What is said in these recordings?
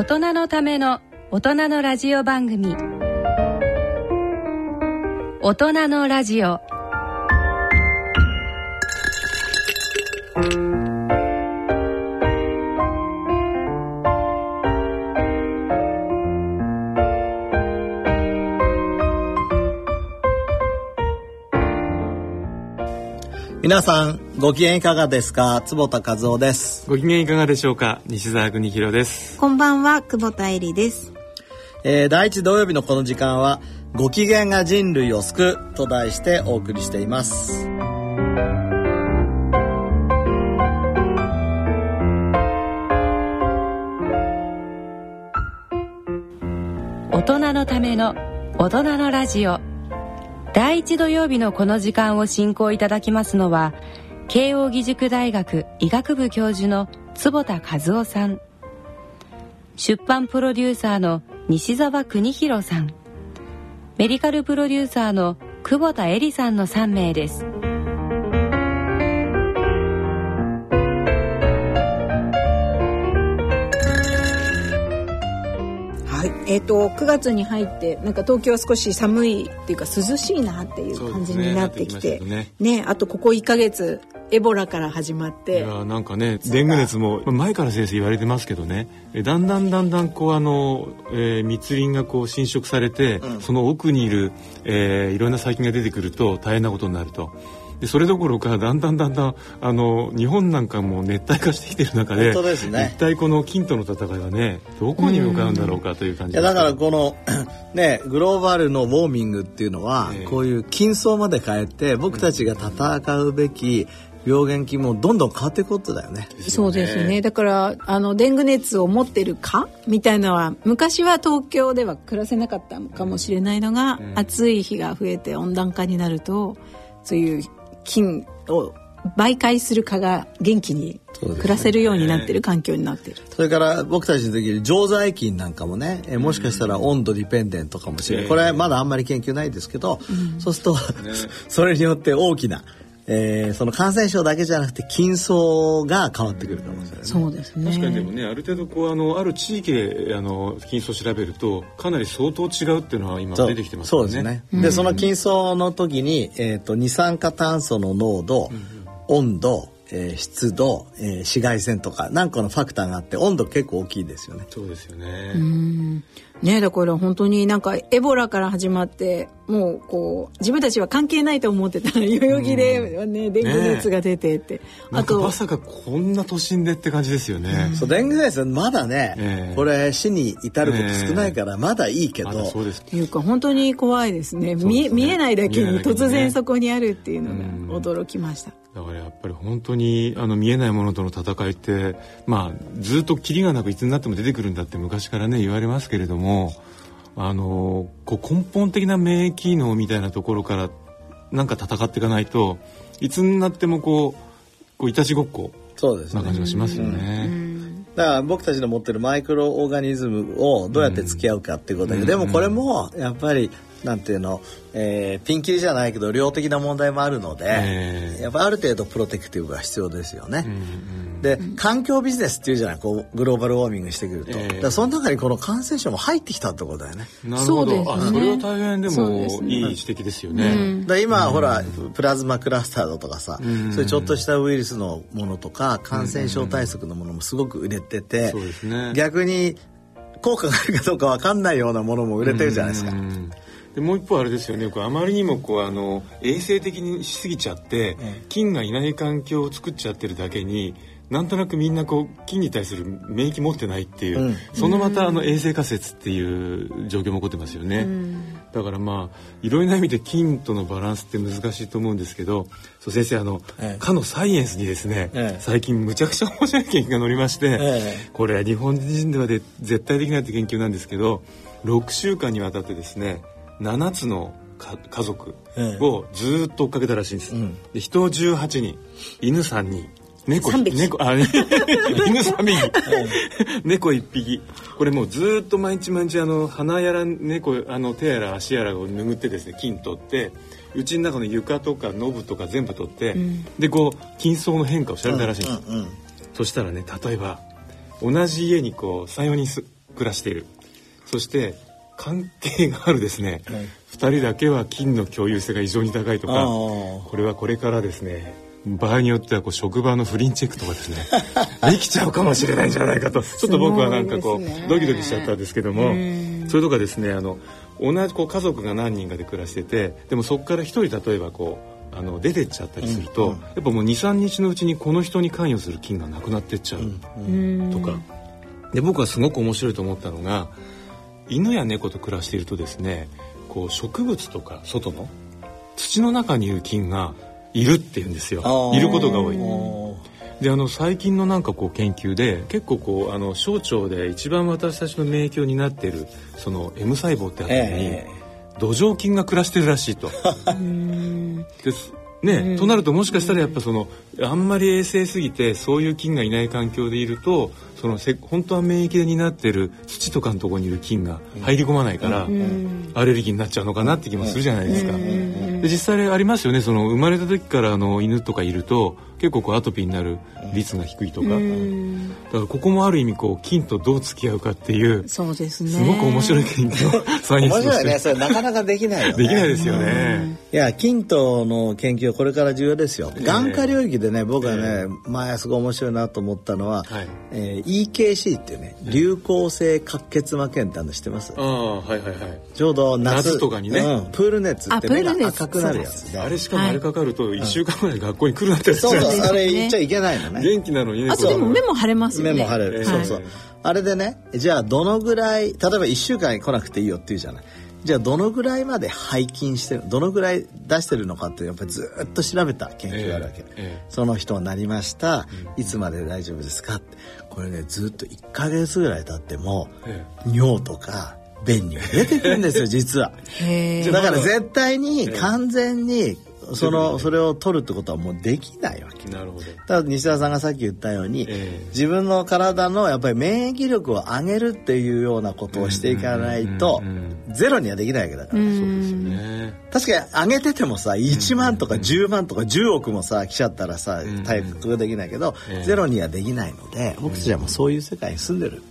大人のための大人のラジオ番組。大人のラジオ。皆さんご機嫌いかがですか？坪田和夫です。ご機嫌いかがでしょうか？西澤邦弘です。こんばんは久保田恵里です、えー、第一土曜日のこの時間はご機嫌が人類を救うと題してお送りしています。大人のための大人のラジオ。第一土曜日のこの時間を進行いただきますのは慶應義塾大学医学部教授の坪田和夫さん。出版プロデューサーの西澤邦弘さん。メディカルプロデューサーの久保田恵里さんの3名です。えっ、と9月に入ってなんか東京は少し寒いっていうか涼しいなっていう感じになってきてねなってきましたね。あとここ1ヶ月エボラから始まっいてやなんかねデング熱も前から先生言われてますけどね。えだんだんだんだんこうあの、えー密林がこう侵食されて、その奥にいる、えーいろんな細菌が出てくると大変なことになると。でそれどころかだんだんだんだんあの日本なんかも熱帯化してきてる中で本当ですね。一体この菌との戦いはねどこに向かうんだろうかという感じいやだからここのねグローバルのウォーミングっていうのは、ええ。こういう金層まで変えて僕たちが戦うべき病原菌もどんどん変わっていくことだよね。そうですね。だからあのデング熱を持ってるかみたいなのは昔は東京では暮らせなかったかもしれないのが、暑い日が増えて温暖化になるとそういう菌を媒介する蚊が元気に暮らせるようになってる環境になってる。それから僕たちの時に常在菌なんかもね、えもしかしたら温度ディペンデントかもしれない、ええ。これはまだあんまり研究ないですけど、そうすると、それによって大きな、えーその感染症だけじゃなくて菌層が変わってくるかもしれない、そうですね確かにでもねある程度こうあのある地域であの菌層を調べるとかなり相当違うっていうのは今出てきてますそうよね。ですね。で、その菌層の時に、えっ、と、二酸化炭素の濃度、温度、えー湿度、えー紫外線とか、何個のファクターがあって、温度結構大きいですよね。そうですよね。ねだから本当になんかエボラから始まってもうこう自分たちは関係ないと思ってたら代々木でねデング熱が出てって、なんかあとまさかこんな都心でって感じですよね。そう、デング熱まだね、ええ。これ死に至ること少ないから、まだいいけど、まだそうです。っていうか本当に怖いですね。見え見えないだけに突然そこにあるっていうのが驚きました。だからやっぱり本当にあの見えないものとの戦いってまあずっとキリがなくいつになっても出てくるんだって昔からね言われますけれどもあのこう根本的な免疫機能みたいなところからなんか戦っていかないといつになってもこうこういたちごっこそうですねな感。じがしますよね。だから僕たちの持ってるマイクロオーガニズムをどうやって付き合うかっていうことだけど、でもこれもやっぱりなんていうの、えーピンキリじゃないけど量的な問題もあるので、ええやっぱある程度プロテクティブが必要ですよね。で環境ビジネスっていうじゃない？こうグローバルウォーミングしてくると、ええだからその中にこの感染症も入ってきたってことだよね。なるほど、ね。あそれは大変でもいい指摘ですよね。だから今、ほらプラズマクラスタードとかさ、そういうちょっとしたウイルスのものとか感染症対策のものもすごく売れてて、そうですね。逆に効果があるかどうかわかんないようなものも売れてるじゃないですか。うんでもう一方あれですよね。こうあまりにもこうあの衛生的にしすぎちゃって、菌がいない環境を作っちゃってるだけになんとなくみんなこう菌に対する免疫持ってないっていう、うん。そのまたあの衛生仮説っていう状況も起こってますよね、だからまあいろいろな意味で菌とのバランスって難しいと思うんですけどそう先生あの、ええ。かのサイエンスにですね、ええ。最近むちゃくちゃ面白い研究が載りまして、えこれは日本人ではで絶対できないって研究なんですけど6週間にわたってですね7つのか家族をずーっと追っかけたらしいんです、ん。で人18人犬3人猫三匹。猫あ 犬3匹猫1匹。これもうずーっと毎日毎日あの鼻やら猫あの手やら足やらを拭ってですね菌取ってうちの中の床とかノブとか全部取って、でこう菌層の変化を調べたらしいんです、うんうんそしたらね例えば同じ家にこう34人す暮らしている。そして関係があるですね、はい、2人だけは金の共有性が異常に高いとかこれはこれからですね場合によってはこう職場の不倫チェックとかですね できちゃうかもしれないんじゃないかと。ちょっと僕はなんかこう、ね、ドキドキしちゃったんですけどもそれとかですねあの同じこう家族が何人かで暮らしててでもそこから1人例えばこうあの出てっちゃったりすると、うんうん、やっぱもう23日のうちにこの人に関与する菌がなくなってっちゃうとか、で僕はすごく面白いと思ったのが犬や猫と暮らしているとですねこう植物とか外の土の中にいる菌がいるっていうんですよいることが多い。であの最近のなんかこう研究で結構こうあの小腸で一番私たちの免疫を担っているその M 細胞ってあたりに、えー、土壌菌が暮らしてるらしいと。ですね、となるともしかしたらやっぱそのあんまり衛生すぎてそういう菌がいない環境でいるとそのせ本当は免疫で担ってる土とかのところにいる菌が入り込まないから、アレルギーになっちゃうのかなって気もするじゃないですか。で実際ありますよね。その生まれた時からあの犬とかいると結構こうアトピーになる率が低いとか、だからここもある意味こう菌とどう付き合うかっていうそうですね。すごく面白い研究 サイエンス面白いね。それなかなかできないよね。できないですよね。いや菌との研究はこれから重要ですよ、眼科領域でね僕はね、前すごい面白いなと思ったのは、はい。えー、EKC っていうね流行性角血膜炎ってあの知ってます？ああはいはいはい。ちょうど夏とかにね、うん、プール熱って目が赤くなるやつ。あれしかもあれかかると1週間ぐらい学校に来るなってやつじゃないですか、あれ言っちゃいけないのね。元気なのにねあとでも目も腫れますよね。目も腫れる、そうそう。あれでねじゃあどのぐらい例えば1週間来なくていいよって言うじゃない。じゃあどのぐらいまで背筋してるどのぐらい出してるのかってやっぱりずっと調べた研究があるわけ、えーえー、その人になりました、いつまで大丈夫ですかって。これねずっと1か月ぐらい経っても、えー、尿とか便に出てくるんですよ実は。だから絶対に完全にそのそれを取るってことはもうできないわけ。なるほど。ただ西田さんがさっき言ったように、えー、自分の体のやっぱり免疫力を上げるっていうようなことをしていかないとゼロにはできないわけだから、そうですね。確かに上げててもさ1万とか10万とか10億もさ来ちゃったらさ回復できないけど、ゼロにはできないので僕たちはもうそういう世界に住んでる。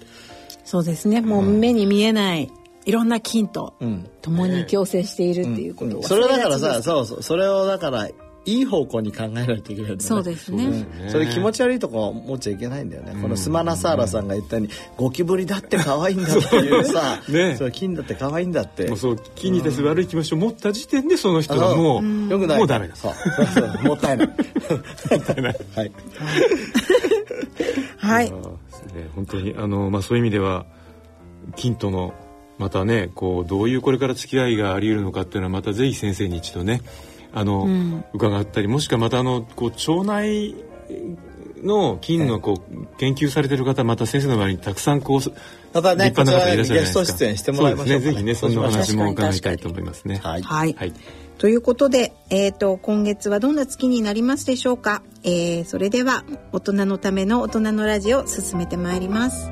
そうですね。もう目に見えないいろんな菌と共に共生しているっていうことを、それだからさそうそうそれをだからいい方向に考えないといけない、ね、そうですね、うん、それ気持ち悪いとこ持っちゃいけないんだよね、うん、このスマナサーラさんが言ったようにゴキブリだって可愛いんだっていうさね、そ金だって可愛いんだって。もうそう金に対する悪い気持ちを持った時点でその人はもう、うん、よくない。もうダメだ。そう。そうそう。もったいない。もったいない。はい。はい、ね、本当にあの、まあ、そういう意味では金とのまたねこうどういうこれから付き合いがあり得るのかっていうのはまたぜひ先生に一度ねあの、うん、伺ったりもしくはまたあのこう腸内の菌のこう研究されてる方また先生の周りにたくさんこうまたね、立派な方いらっしゃるじゃないですか。出演してもらいましょう、ね、ぜひね、そんな話も伺いたいと思いますね。はい。はい。はい、ということで、えっ、ー、と、今月はどんな月になりますでしょうか？えー、それでは、大人のための大人のラジオ、進めてまいります。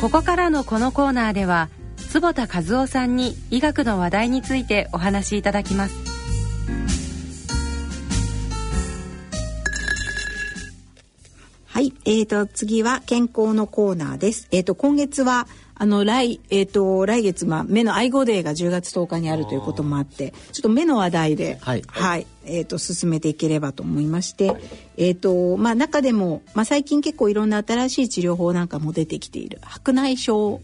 ここからのこのコーナーでは坪田和夫さんに医学の話題についてお話しいただきます。はい、えー、と次は健康のコーナーです。えー、と今月はあの来えっ、と来月まあ目の愛護デーが10月10日にあるということもあって、ちょっと目の話題で、はいえっ、と進めていければと思いまして、えっ、とまあ中でもまあ最近結構いろんな新しい治療法なんかも出てきている。白内障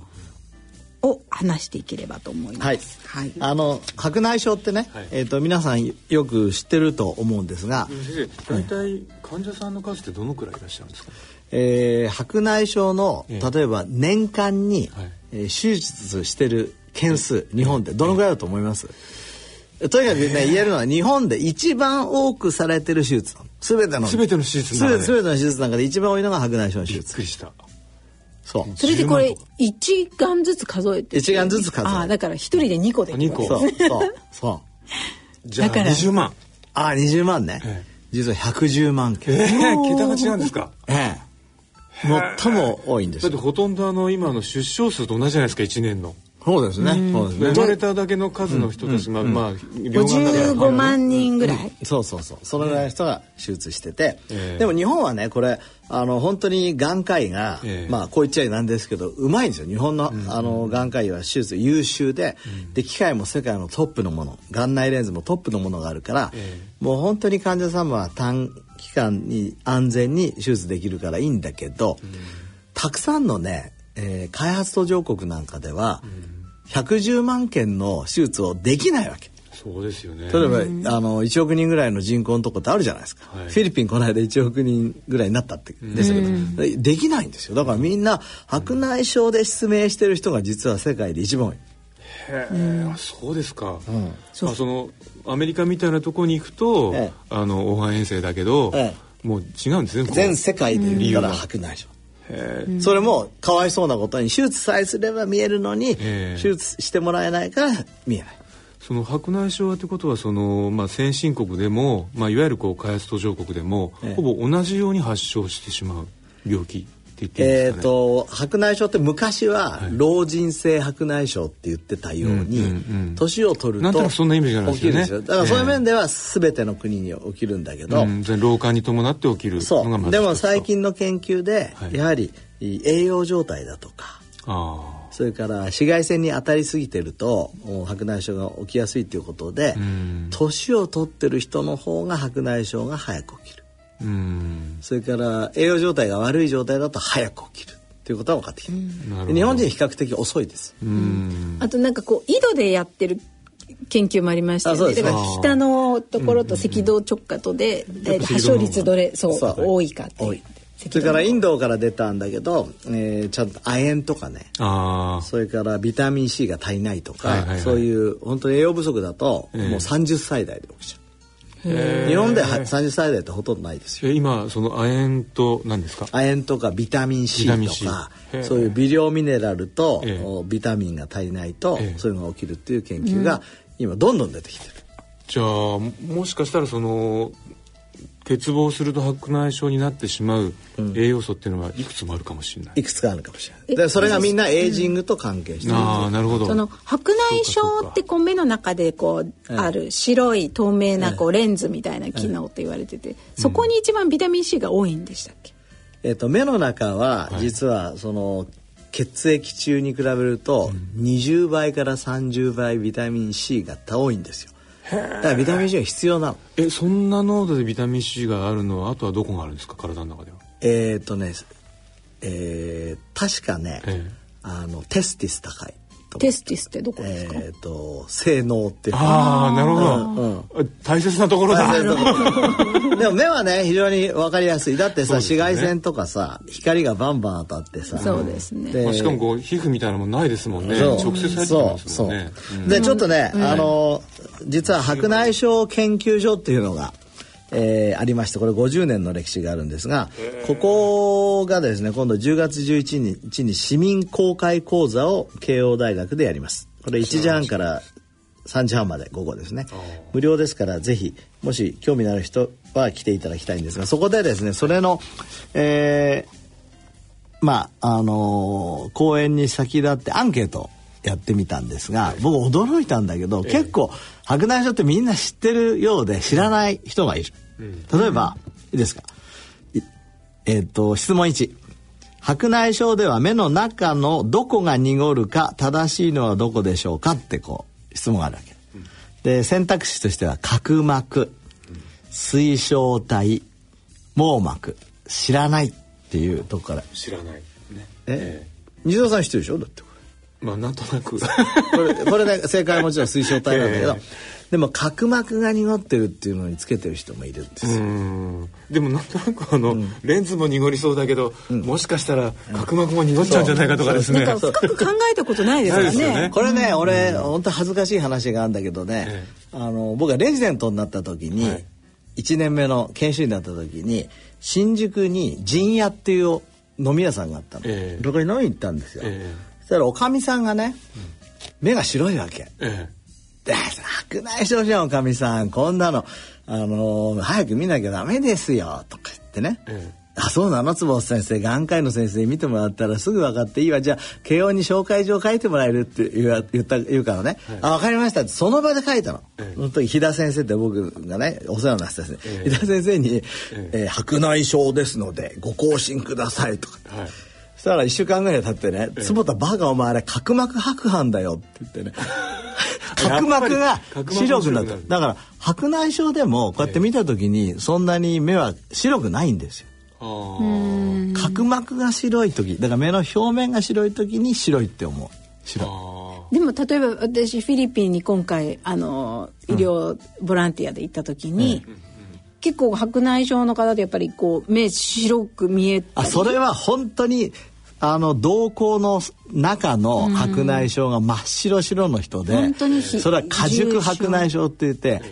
を話していければと思います。はい。はい。あの白内障ってね、はい。えー、と皆さんよく知ってると思うんですが、先生大体患者さんの数ってどのくらいいらっしゃるんですか？えー白内障のええ。例えば年間に、はい。えー手術してる件数日本ってどのぐらいだと思います、とにかくね言えるのは日本で一番多くされてる手術。すべての全ての手術すべての手術の中で一番多いのが白内障の手びっ術。くりしたそう。それでこ10れ一眼ずつ数えて一眼ずつ数えてああだから一人で2個で二個。そう。そう。そう。じゃあだから。20万。ああ20万ね、え実は110万件。えー、桁が違うんですか？ええ。最も多いんですだってほとんどあの今の出生数と同じじゃないですか1年のそうですね。そうですね。生まれただけの数の人たちが、まあ両眼だから。55万人ぐらい、そうそうそう。そのぐらいの人が手術してて、ええ。でも日本はねこれあの本当に眼科医が、ええ。まあこう言っちゃいなんですけどうまいんですよ。日本の,、あの眼科医は手術優秀で,、で機械も世界のトップのもの眼内レンズもトップのものがあるから、えもう本当に患者様は短期間に安全に手術できるからいいんだけど、たくさんのね、えー開発途上国なんかでは、110万件の手術をできないわけ。そうですよね。例えば、あの1億人ぐらいの人口のとこってあるじゃないですか、はい。フィリピンこの間1億人ぐらいになったってでしたけど、でできないんですよ。だからみんな白内障で失明してる人が実は世界で一番多い、へそうですか、まあ、そのアメリカみたいなところに行くと、ええ。あの黄斑遠征だけど、えもう違うんですね全世界で言ったらうん白内障、へえそれもかわいそうなことに手術さえすれば見えるのに、ええ。手術してもらえないから見えない。その白内障ってことはその、まあ、先進国でも、まあ、いわゆるこう開発途上国でも、ええ。ほぼ同じように発症してしまう病気って言っていいんえっ、ですかね、と白内障って昔は老人性白内障って言ってたように、うんうんうん年を取るとそんなイメージがあるんですよね。だからそういう面では全ての国に起きるんだけど、うん、老化に伴って起きるのそがまずう。でも最近の研究で、はい。やはり栄養状態だとかあそれから紫外線に当たりすぎてると白内障が起きやすいということで年を取ってる人の方が白内障が早く起きる。うんそれから栄養状態が悪い状態だと早く起きるということが分かってきてるなるほど。日本人比較的遅いです。うん。あとなんかこう井戸でやってる研究もありましたよね。だから北のところと赤道直下とで、えー発症率どれそうそう。多いかっていう。多い。それからインドから出たんだけど、えーちゃんと亜鉛とかね。ああそれからビタミン C が足りないとか、はいはいはい。そういう本当に栄養不足だと、ええ。もう30歳代で起きちゃう日本では30歳代ってほとんどないですよ。え今その亜鉛と何ですか？亜鉛とかビタミン C とかそういう微量ミネラルと、ビタミンが足りないと、ええ。そういうのが起きるっていう研究が今どんどん出てきてる、じゃあももしかしたらその欠乏すると白内障になってしまう栄養素っていうのはいくつもあるかもしれない、いくつかあるかもしれない。でそれがみんなエイジングと関係してる、ああなるほど。その白内障ってこう目の中でこうええある白い透明なこうレンズみたいな機能って言われててそこに一番ビタミン C が多いんでしたっけ、えっと目の中は実はその血液中に比べると20倍から30倍ビタミン C が多いんですよだからビタミン C が必要なの。えそんな濃度でビタミン C があるのはあとはどこがあるんですか？体の中では。えっ、とねえー確かね、ええ。あのテスティス高い。とテスティスってどこですか、えっ、と性能っていうああなるほど、大切なところだ。でも目はね非常に分かりやすい。だってさ、紫外線とかさ光がバンバン当たってさ。そうですね。でまあしかもこう皮膚みたいなもんないですもんね。直接入ってきますもんね。でちょっとね、あの実は白内障研究所っていうのが、えーありましてこれ50年の歴史があるんですがここがですね今度10月11日に市民公開講座を慶応大学でやります。これ1時半から3時半まで午後ですね。無料ですからぜひもし興味のある人は来ていただきたいんですがそこでですねそれのえーまああのー講演に先立ってアンケートをやってみたんですが、僕驚いたんだけど、結構白内障ってみんな知ってるようで知らない人がいる。例えば、いいですか？いえっ、と質問1白内障では目の中のどこが濁るか正しいのはどこでしょうかってこう質問があるわけ。で選択肢としては角膜水晶体網膜。知らないっていうとこから。知らない。ね。え？西田さん知ってるでしょ？だって。こまあなんとなく。れ これこれね正解はもちろん水晶体なんだけど、えでも角膜が濁ってるっていうのにつけてる人もいるんですうよ、ん。でもなんとなくあの、レンズも濁りそうだけど、もしかしたら角膜も濁っちゃうんじゃないかとかですね。なん。か深く考えたことないですからねね。これね、俺本当恥ずかしい話があるんだけどね、えあの僕がレジデントになった時に、はい。1年目の研修医になった時に新宿に陣屋っていう飲み屋さんがあったの、ええ。そこに飲みに行ったんですよ、えそしたらおかみさんがね、目が白いわけ。ええ。で白内障じゃんおかみさん。こんなの、あのー早く見なきゃダメですよ。とか言ってね、ええ。あそうなの坪先生。眼科医の先生に見てもらったらすぐ分かって。いいわじゃあ慶応に紹介状書いてもらえるって言わ言った言うからね、あ分かりましたってその場で書いたの、ええ。その時飛田先生って僕がねお世話になってた先生、ええ。飛田先生に、ええ。ー白内障ですのでご更新ください」とか。はい。そしたら1週間ぐらい経ってね「坪田バカお前あれ角膜白斑だよ」って言ってね。角膜が白くなった。だから白内障でもこうやって見た時にそんなに目は白くないんですよ。角膜が白い時。だから目の表面が白い時に白いって思う。白。いあでも例えば私フィリピンに今回あの医療ボランティアで行った時に、結構白内障の方でやっぱりこう目白く見えたり。あそれは本当にあの瞳孔の中の白内障が真っ白白の人で、それは過熟白内障って言って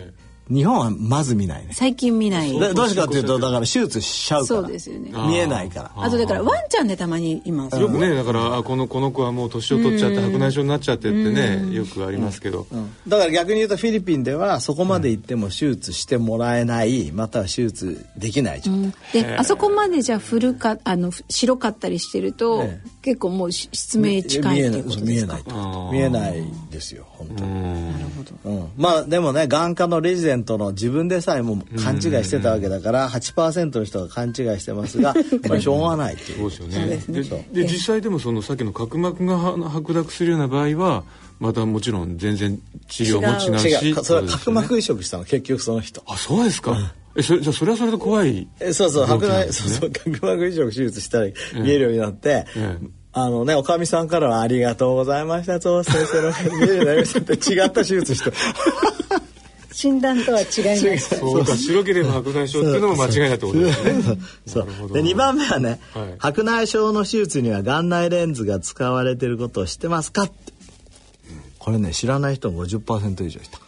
日本はまず見ないね。最近見ない。でどうしてかっていうとだから手術しちゃうから。そうですよね。見えないから。あとだからワンちゃんでたまにいます。よくねだからあこのこの子はもう年を取っちゃって白内障になっちゃってってねよくありますけど、だから逆に言うとフィリピンではそこまで行っても手術してもらえないまたは手術できない状態、であそこまでじゃあ古かあのふ白かったりしてると、ええ結構もうし失明近いっていうこと見ですか？えない見えない見えないですよ本当に、うん。うん、まあでもね眼科のレジデントの自分でさえも勘違いしてたわけだから8%の人が勘違いしてますが まあしょうがないっていう。そうですよね。でで実際でもそのさっきの角膜がは白濁するような場合はまたもちろん全然治療も違う。し違う。それは角膜移植したの結局その人。あそうですか、えそれじゃあそれはそれで怖いえそうそう白内そうそう角膜移植手術したら見えるようになって、ええ。あのねおかみさんからは「ありがとうございました。ゾウ先生の見えるようになりました」って違った手術して。診断とは違います。そう。か白ければ白内障っていうのも間違いだってことですね。そうなるほど。で2番目はね、はい。白内障の手術には眼内レンズが使われてることを知ってますかって、これね知らない人も50%以上いた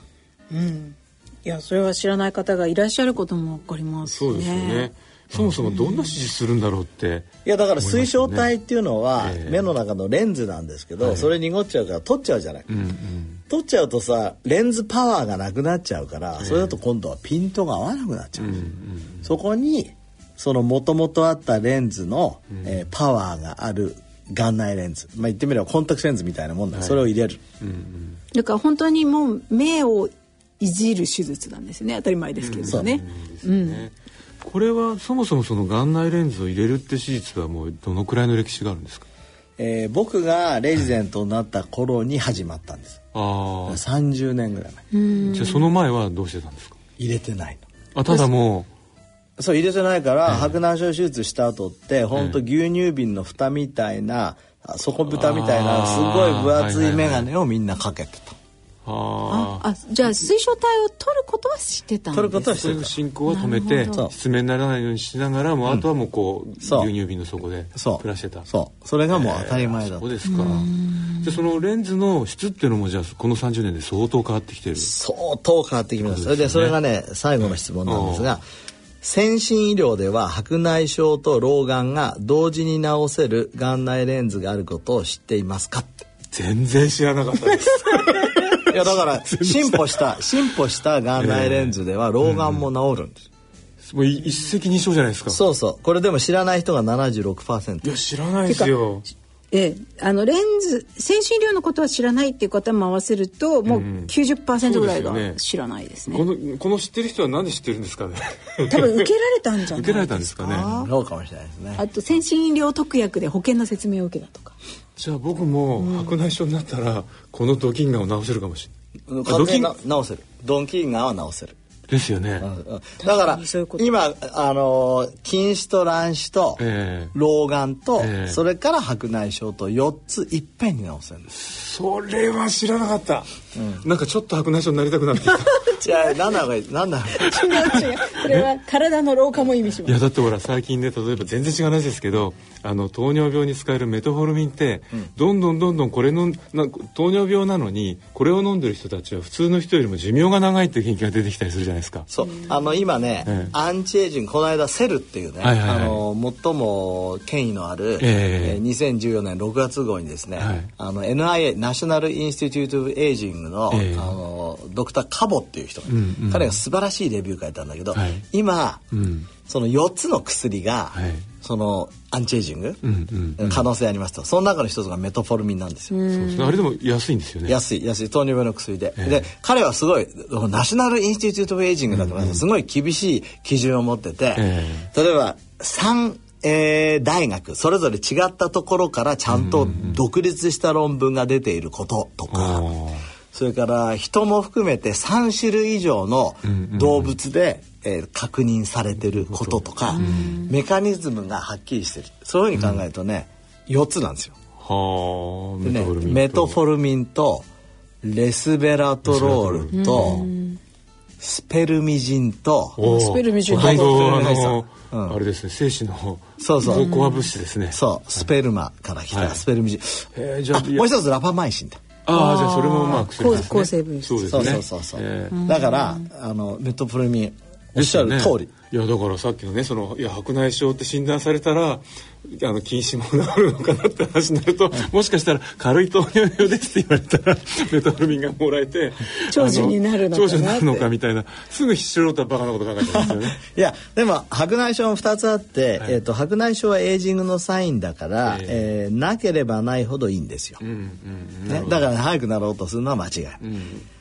いやそれは知らない方がいらっしゃることもわかりますね。そうですよね。そもそもどんな手術するんだろうっていやだから水晶体っていうのはええ目の中のレンズなんですけど、それ濁っちゃうから取っちゃうじゃない、うんうん。取っちゃうとさレンズパワーがなくなっちゃうから、それだと今度はピントが合わなくなっちゃう、そこにそのもともとあったレンズの、えーパワーがある眼内レンズ、まあ、言ってみればコンタクトレンズみたいなもんだ、それを入れる、だから本当にもう目をいじる手術なんですね。当たり前ですけれどね、ね。これはそもそもその眼内レンズを入れるって手術はもうどのくらいの歴史があるんですか？えー僕がレジデントになった頃に始まったんです。ああ30年ぐらい前。じゃあその前はどうしてたんですか？入れてないの。あただもそう入れてないから、白内障手術した後って本当牛乳瓶の蓋みたいなあ底蓋みたいなすごい分厚い眼鏡をみんなかけてた、あああ。じゃあ水晶体を取ることは知ってたんです。取ることは知それのってた進行は止めて失明にならないようにしながらもうあとはもうこうそう。牛乳瓶の底でそう。暮らしてた。そう。それがもう当たり前だった、そうですか。じゃあそのレンズの質っていうのもじゃあこの30年で相当変わってきてる。相当変わってきましたそれでそれがね最後の質問なんですが先進医療では白内障と老眼が同時に治せる眼内レンズがあることを知っていますか？全然知らなかったです いやだから進歩した進歩した眼内レンズでは老眼も治るんです、もう一石二鳥じゃないですか。そうそう。これでも知らない人が76%いや知らないですよ。ええ、あのレンズ先進医療のことは知らないっていう方も合わせるともう90%ぐらいがそうですよね。知らないですね。このこの知ってる人はなんで知ってるんですかね。多分受けられたんじゃない受けられたんですかね。そうかもしれないですね。あと先進医療特約で保険の説明を受けたとか。じゃあ僕も白内障になったらこのドキンガンを治せるかもしれない。完全にな直せる。ドンキーガンは直せる。ですよね。だから今あの近視と乱視とええ。老眼とええ。それから白内障と4ついっぺんに直せるんです。それは知らなかった、なんかちょっと白内障になりたくなってきた。じゃあ何なのがいい何なのがいい違う違う。こ れは体の老化も意味します。いやだってほら最近ね例えば全然違う話ですけどあの糖尿病に使えるメトフォルミンって、どんどんどんどんこれのな糖尿病なのにこれを飲んでる人たちは普通の人よりも寿命が長いっていう研究が出てきたりするじゃないですか。そう。あの今ね、ええ。アンチエイジングこの間 Cell っていうね、はいはいはい。あの最も権威のある、えええー2014年6月号にですね、はい。あの NIA National Institute Aging の,、ええ。あのドクター・カボっていう人がうんうん。彼が素晴らしいレビュー書いたんだけど、はい。今、うん。その4つの薬が、はい。そのアンチエイジング、うんうん。うん可能性ありますと。その中の一つがメトフォルミンなんですよ。あれでも安いんですよね。安い安い。糖尿病の薬で、ええ。で彼はすごい National Institute of Aging だから、すごい厳しい基準を持ってて、え例えば3、えー大学それぞれ違ったところからちゃんと独立した論文が出ていることとか、あーそれから人も含めて3種類以上の動物で、えー確認されてることとか、メカニズムがはっきりしてる。そういうふうに考えるとね、4つなんですよ。はあでねメト。フォルミンとレスベラトロールとスペルミジンとスペルミジン。ほとあはいの、うん。あれですね精子のそうそう。コア物質ですね。そうスペルマから来はい。たスペルミジン、へーじゃああもう一つラパマイシンだああじゃあそれもまあ薬ですね。抗抗生物質。そうですね。そうそうそう、えーだからあのメトフォルミンおっしゃる通り、いやだからさっきのねそのいや白内障って診断されたらあの近視も治るのかなって話になると、もしかしたら軽い糖尿病ですって言われたらメトフォルミンがもらえて 長寿になるのか長寿になるのかみたいなすぐ素人はバカなこと考えちゃうんですよね。いやでも白内障も2つあって、はい。えー、と白内障はエイジングのサインだから、ええ。ーなければないほどいいんですよ、うんうんね、だから早くなろうとするのは間違い、うん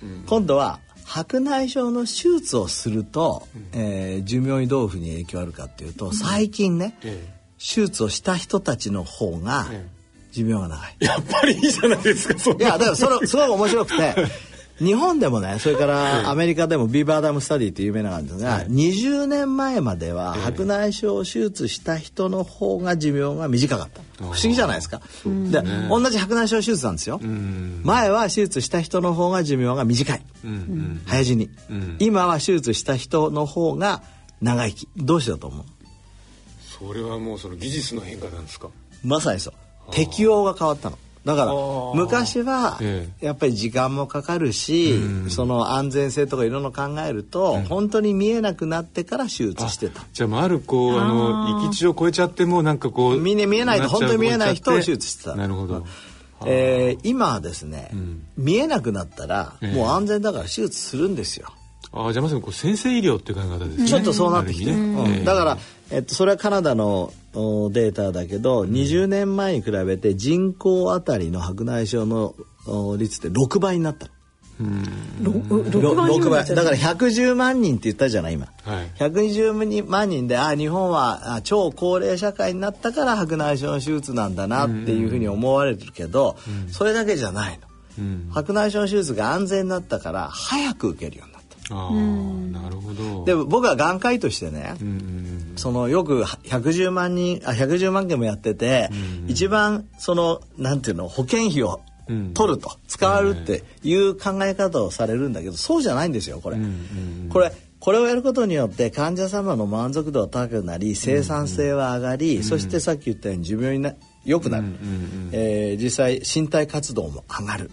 うん今度は白内障の手術をすると、えー寿命にどういうふうに影響あるかっていうと最近ね、え手術をした人たちの方がえ寿命が長い。えやっぱりいいじゃないですかいやだからそれすごく面白くて 日本でもねそれからアメリカでもビーバーダムスタディって有名なのがあるんですが、20年前までは白内障を手術した人の方が寿命が短かった。不思議じゃないですか。で同じ白内障手術なんですよ。うん。前は手術した人の方が寿命が短い。うんうん。早死に、うん。今は手術した人の方が長生き。どうしてだと思う？それはもうその技術の変化なんですか？まさにそう。適応が変わったの。だからー。昔はえやっぱり時間もかかるし、その安全性とかいろいろ考えると、本当に見えなくなってから手術してた。じゃあもうあるこうあの行き地を超えちゃってもなんかこうみんな見えないと本当に見えない人を手術してた。なるほど。えー今はですね、ん。見えなくなったら、ええ。もう安全だから手術するんですよ、ああじゃあまさにこう先生医療っていう考え方ですね。ちょっとそうなってきて、ね。うん。ええだから、えっと、それはカナダのおデータだけど、20年前に比べて人口あたりの白内障のお率って6倍になったろろ6倍に6もなっちゃう倍。だから110万人って言ったじゃない今、はい。120万人であ日本はあ超高齢社会になったから白内障の手術なんだなっていうふうに思われてるけど、それだけじゃないの、うん。白内障の手術が安全になったから早く受けるようになったああなるほど。で僕は眼科医としてね、うんうんそのよく110万人あ110万件もやってて、一番そのなんていうの保険費を取ると、使われるっていう考え方をされるんだけどそうじゃないんですよこれ。これこれをやることによって患者様の満足度は高くなり生産性は上がり、そしてさっき言ったように寿命にな良くなる、えー実際身体活動も上がる、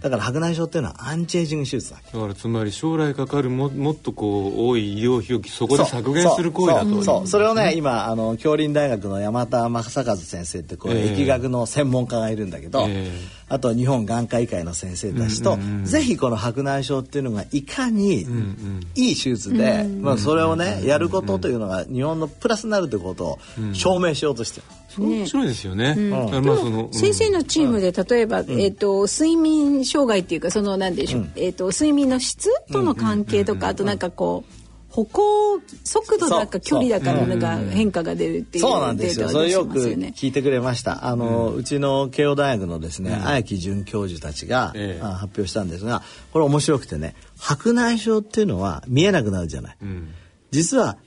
だから白内障っていうのはアンチエイジング手術だだからつまり将来かかるももっとこう多い医療費をそこで削減する行為だと。そう。それをね今あの京林大学の山田正和先生ってこう、ええ。疫学の専門家がいるんだけど、えあとは日本眼科医会の先生たちと、ぜひこの白内障っていうのがいかにいい手術で、まあ、それをねやることというのが日本のプラスになるということを証明しようとしてる。そう面白いですよね、だからまあその、うん。先生のチームで例えば、えっ、と睡眠障害っていうかそのなんでしょう、えっ、と睡眠の質との関係とか、あとなんかこう歩行速度だか距離だかのなんか変化が出るっていうそうなんですよ。それよくデータを出してますよね。聞いてくれました。あの、うちの慶応大学のですね、綾木准教授たちが、ええ。あ発表したんですが、これ面白くてね、白内障っていうのは見えなくなるじゃない。うん。実は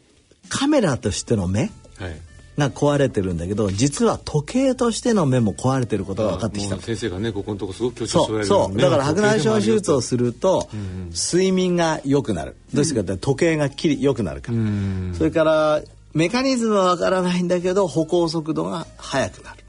カメラとしての目はいが壊れてるんだけど、実は時計としての目も壊れてることが分かってきた。先生がねここのとこすごく強調してられるそうだから白内障手術をすすると睡眠が良くなる。どうしてかって時計がきり良くなるから。それからメカニズムはわからないんだけど歩行速度が速くなる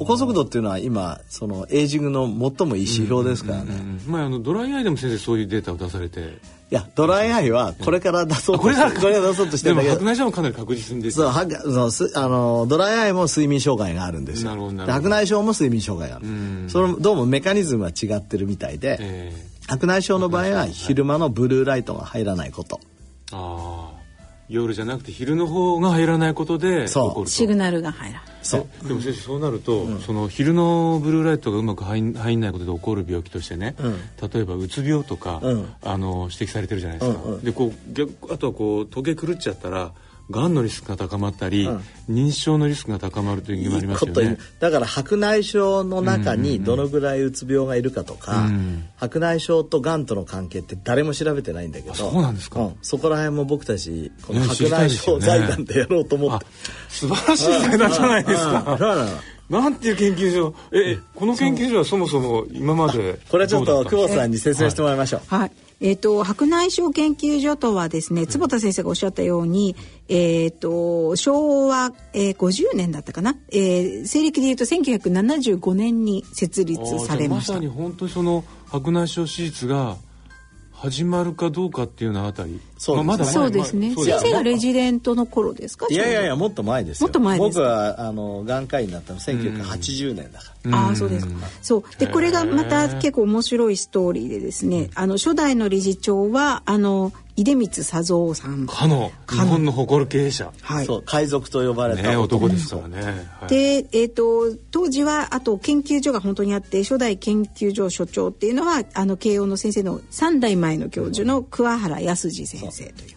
歩行速度っていうのは今そのエイジングの最もいい指標ですからね。まああのドライアイでも先生そういうデータを出されて。いやドライアイはこれから出そうとしてあこれからこれから出そうとしてるんだけど。白内障もかなり確実に出てそうはそあのドライアイも睡眠障害があるんですよ。なるほどなるほど。で白内障も睡眠障害がある。そのどうもメカニズムは違ってるみたいで、え白内障の場合は昼間のブルーライトが入らないこと。ーああ夜じゃなくて昼の方が入らないことで起そう。こると。シグナルが入らない。そう。えでも先生そうなると、その昼のブルーライトがうまく入ん入んないことで起こる病気としてね、例えばうつ病とか、うん。あの指摘されてるじゃないですか、でこう逆あとはこう時計狂っちゃったらがんのリスクが高まったり、認知症のリスクが高まるという意見もありますよね。う。だから白内障の中にどのぐらいうつ病がいるかとか、白内障とがんとの関係って誰も調べてないんだけどそうなんですか。うん。そこら辺も僕たちこの白内障財団でやろうと思っあて。素晴らしい財団じゃないですうん。かなんていう研究所えこの研究所はそもそも今までこれちょっとどうだたんですか？久保さんに説明してもらいましょう。はい。えっ、と白内障研究所とはですね、坪田先生がおっしゃったように、えっ、と昭和、えー、50年だったかな、えー、西暦でいうと1975年に設立されましたまさ。に本当にその白内障手術が始まるかどうかっていうようなあたりそうですまあまだそうですね。まあ先生がレジデントの頃ですか？いやいやいやもっと前ですよ。もっと前です僕はあの眼科医になったの1980年だから。ああそうですか。そうでこれがまた結構面白いストーリーでですね、あの初代の理事長はあの出光佐三さん。かの日本の誇る経営者。はい。そう海賊と呼ばれたね男。ですからね、はい。で、えー、と当時はあと研究所が本当にあって初代研究所所長っていうのはあの慶応の先生の3代前の教授の桑原康次先生という。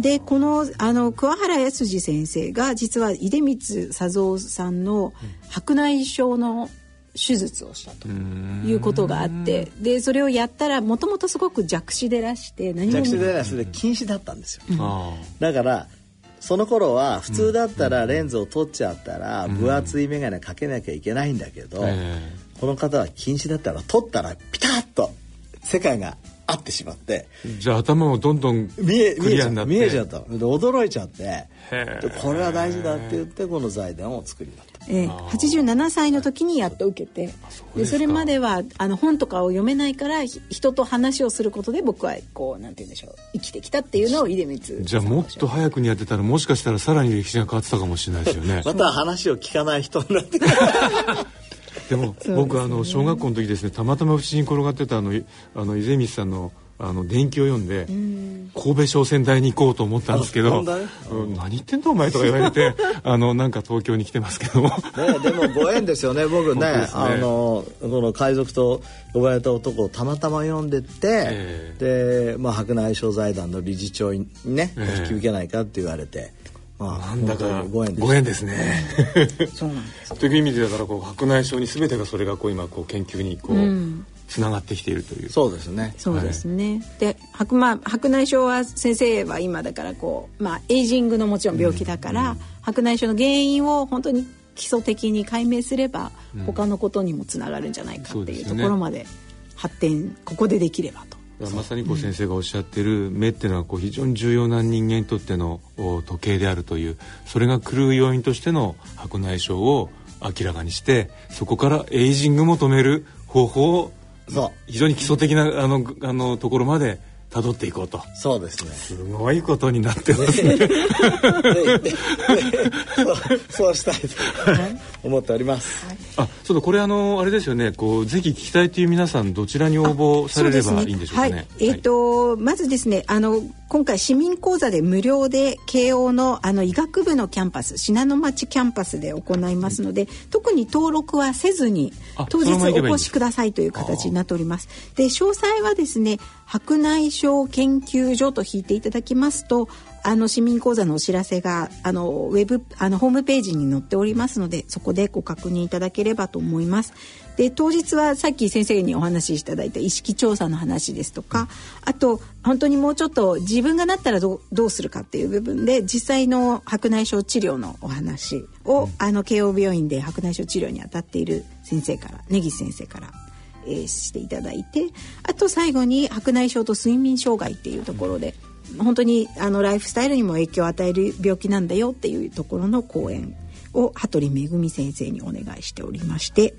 でこのあの桑原康次先生が実は出光佐三さんの白内障の手術をしたということがあってでそれをやったらもともとすごく弱視でらして何も弱視デラスで禁止だったんですよ。あだからその頃は普通だったらレンズを取っちゃったら分厚い眼鏡かけなきゃいけないんだけど、えこの方は禁止だったら取ったらピタッと世界が合ってしまってーじゃあ頭もどんどん見えク見えちゃった見えちゃったで驚いちゃってこれは大事だって言ってこの財団を作りになった。えー、87歳の時にやっと受けて。でそれまではあの本とかを読めないからひ人と話をすることで僕はこうなんて言うんでしょう。生きてきたっていうのを出光じゃあもっと早くにやってたらもしかしたらさらに歴史が変わってたかもしれないですよね。また話を聞かない人になって。でも僕あの小学校の時ですねたまたまうちに転がってたあのいあの伊勢光さんのあの電気を読んで神戸商船大に行こうと思ったんですけど「あ本当ね。うん何言ってんだお前」とか言われて あのなんか東京に来てますけども。ね、でもご縁ですよね 僕ね。あのこの海賊と呼ばれた男をたまたま読んでて、で、まあ、白内障財団の理事長にね、ええ。引き受けないかって言われて、まあ、なんだかご縁ですご縁ですね。そうなんですという意味でだからこう白内障に全てがそれがこう今こう研究にこう、つながってきているという。そうですね。そうですね、で白,、まあ、白内障は先生は今だからこう、まあ、エイジングのもちろん病気だから、白内障の原因を本当に基礎的に解明すれば、他のことにもつながるんじゃないかっていうところまで発展ここでできればと。まさにこう先生がおっしゃってる目っていうのはこう非常に重要な人間にとってのお時計であるというそれが狂う要因としての白内障を明らかにしてそこからエイジングも止める方法をそう。非常に基礎的なあのあのところまで辿っていこうと。そうですね。すごいことになってますね。そうそうしたいと思っております、あそうだこれあのあれですよね。こうぜひ聞きたいという皆さんどちらに応募されればいいんでしょうかね。はい、えっ、と、まずですね、あの今回市民講座で無料で慶応のあの医学部のキャンパス、信濃町キャンパスで行いますので、特に登録はせずにあ当日お越しくださいという形になっております。で、詳細はですね、白内障研究所と引いていただきますと。あの市民講座のお知らせがあのウェブあのホームページに載っておりますのでそこでご確認いただければと思います。で当日はさっき先生にお話しいただいた意識調査の話ですとかあと本当にもうちょっと自分がなったらどうどうするかっていう部分で実際の白内障治療のお話を、あの慶応病院で白内障治療に当たっている先生から根岸先生からえーしていただいてあと最後に白内障と睡眠障害っていうところで本当にあのライフスタイルにも影響を与える病気なんだよっていうところの講演を羽鳥めぐみ先生にお願いしておりまして、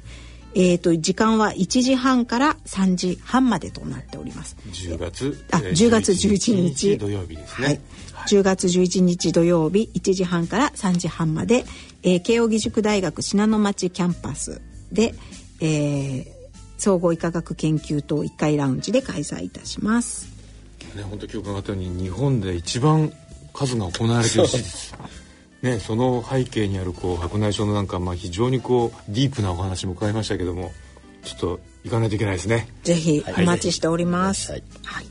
えー、と時間は1時半から3時半までとなっております。10月あえー10月11日土曜日ですね、はい、10月11日土曜日1時半から3時半まで、えー慶應義塾大学信濃町キャンパスで、えー総合医科学研究棟1階ラウンジで開催いたします。ね、本当今日伺ったように日本で一番数が行われている手術ね、その背景にあるこう白内障のなんか、まあ、非常にこうディープなお話も伺いましたけどもちょっと行かないといけないですね。ぜひお待ちしております。はい。はい。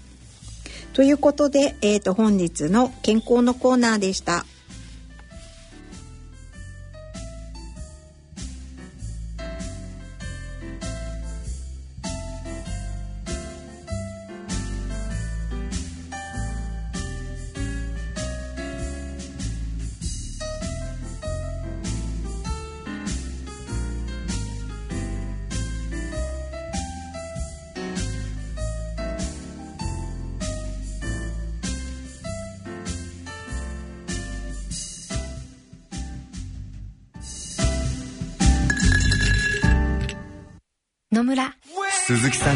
ということで、えー、と本日の健康のコーナーでした。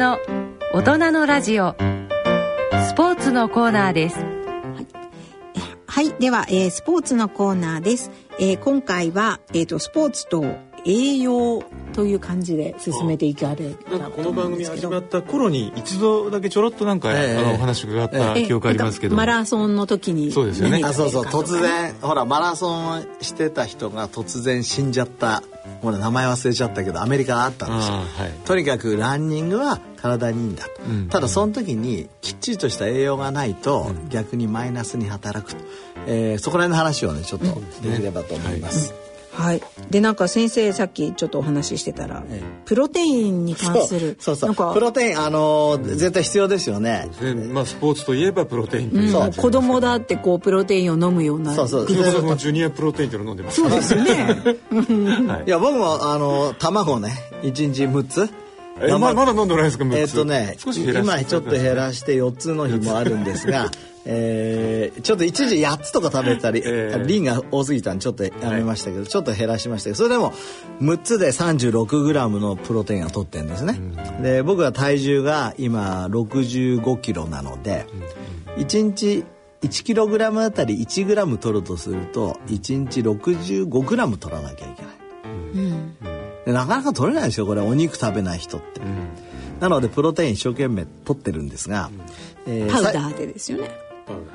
のための大人のラジオ。スポーツのコーナーです。はい、では、えースポーツのコーナーです。えー今回は、えー、とスポーツと栄養という感じで進めていかれたこの番組始まっった頃に一度だけちょろっとなんか、ええ。あのお話伺った記憶ありますけど。も、マラソンの時に。そうですよね。あそうそう。突然ほらマラソンしてた人が突然死んじゃった。ほら名前忘れちゃったけどアメリカがあったんですよ。はい。とにかくランニングは体にいいんだと、うん。ただその時にきっちりとした栄養がないと逆にマイナスに働くと、えーそこら辺の話をねちょっとできればと思います、はい。でなんか先生さっきちょっとお話ししてたら、えプロテインに関するそうそうなんかプロテインあのー絶対必要ですよね。でまあ、スポーツといえばプロテインうそう。子供だってこうプロテインを飲むようなそうそう。うちの子供ジュニアプロテインというのを飲んでますそうですよね。はいいや僕もあの卵ね1日6つえままだ飲んでないですか6つえっとね少し減らして。今ちょっと減らして4つの日もあるんですが えーちょっと一時8つとか食べたり、ええリンが多すぎたんでちょっとやめましたけど、ちょっと減らしましたけどそれでも6つで 36g のプロテインを取ってるんですね、で僕は体重が今65キロなので、1日 1kg あたり 1g 取るとすると1日 65g 取らなきゃいけない。なかなか取れないですよこれ。お肉食べない人って、なのでプロテイン一生懸命取ってるんですが、えーさパウダーでですよね。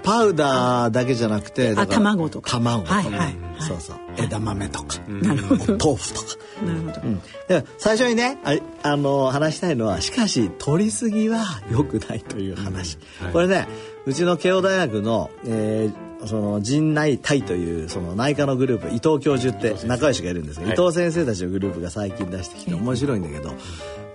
パウダー。だけじゃなくて卵とか。卵とか、はいはいはい。そうそう。枝豆とか、なるほど。豆腐とか、なるほど、うん、で最初にねああの話したいのはしかし取りすぎは良くないという話、はい。これねうちの慶応大学の、えーその陣内体というその内科のグループ伊藤教授って仲良しがいるんですが、はい。伊藤先生たちのグループが最近出してきて面白いんだけど、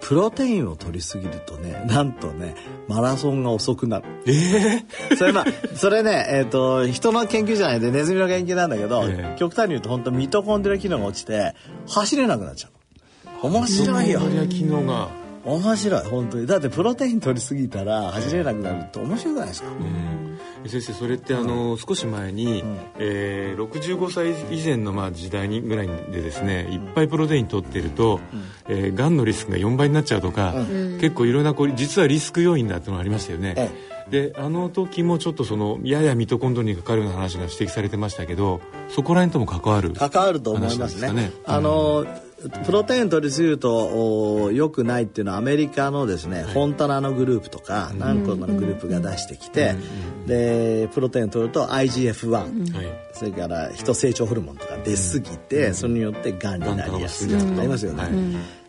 プロテインを取りすぎるとねなんとねマラソンが遅くなる。ええそれまあそれね、えー、と人の研究じゃないでネズミの研究なんだけど、ええ。極端に言うと本当ミトコンドリア機能が落ちて走れなくなっちゃう。の面白いよ。機能が面白い本当に。だってプロテイン取りすぎたら走れなくなるって面白くないですか、先生それってあの、少し前に、えー65歳以前のまあ時代にぐらいでですねいっぱいプロテイン取ってると、えーがんのリスクが4倍になっちゃうとか、結構いろんなこう実はリスク要因だっていうのがありましたよね。えであの時もちょっとそのややミトコンドリアにかかるような話が指摘されてましたけどそこら辺とも関わる関わると思いますね。あのプロテイン取りすぎるとお良くないっていうのはアメリカのですね、フォンタナのグループとか何個かのグループが出してきて、でプロテイン取ると IGF-1、はい。それから人成長ホルモンとか出過ぎて、それによってがんになりやすい。とかありますよね。はい。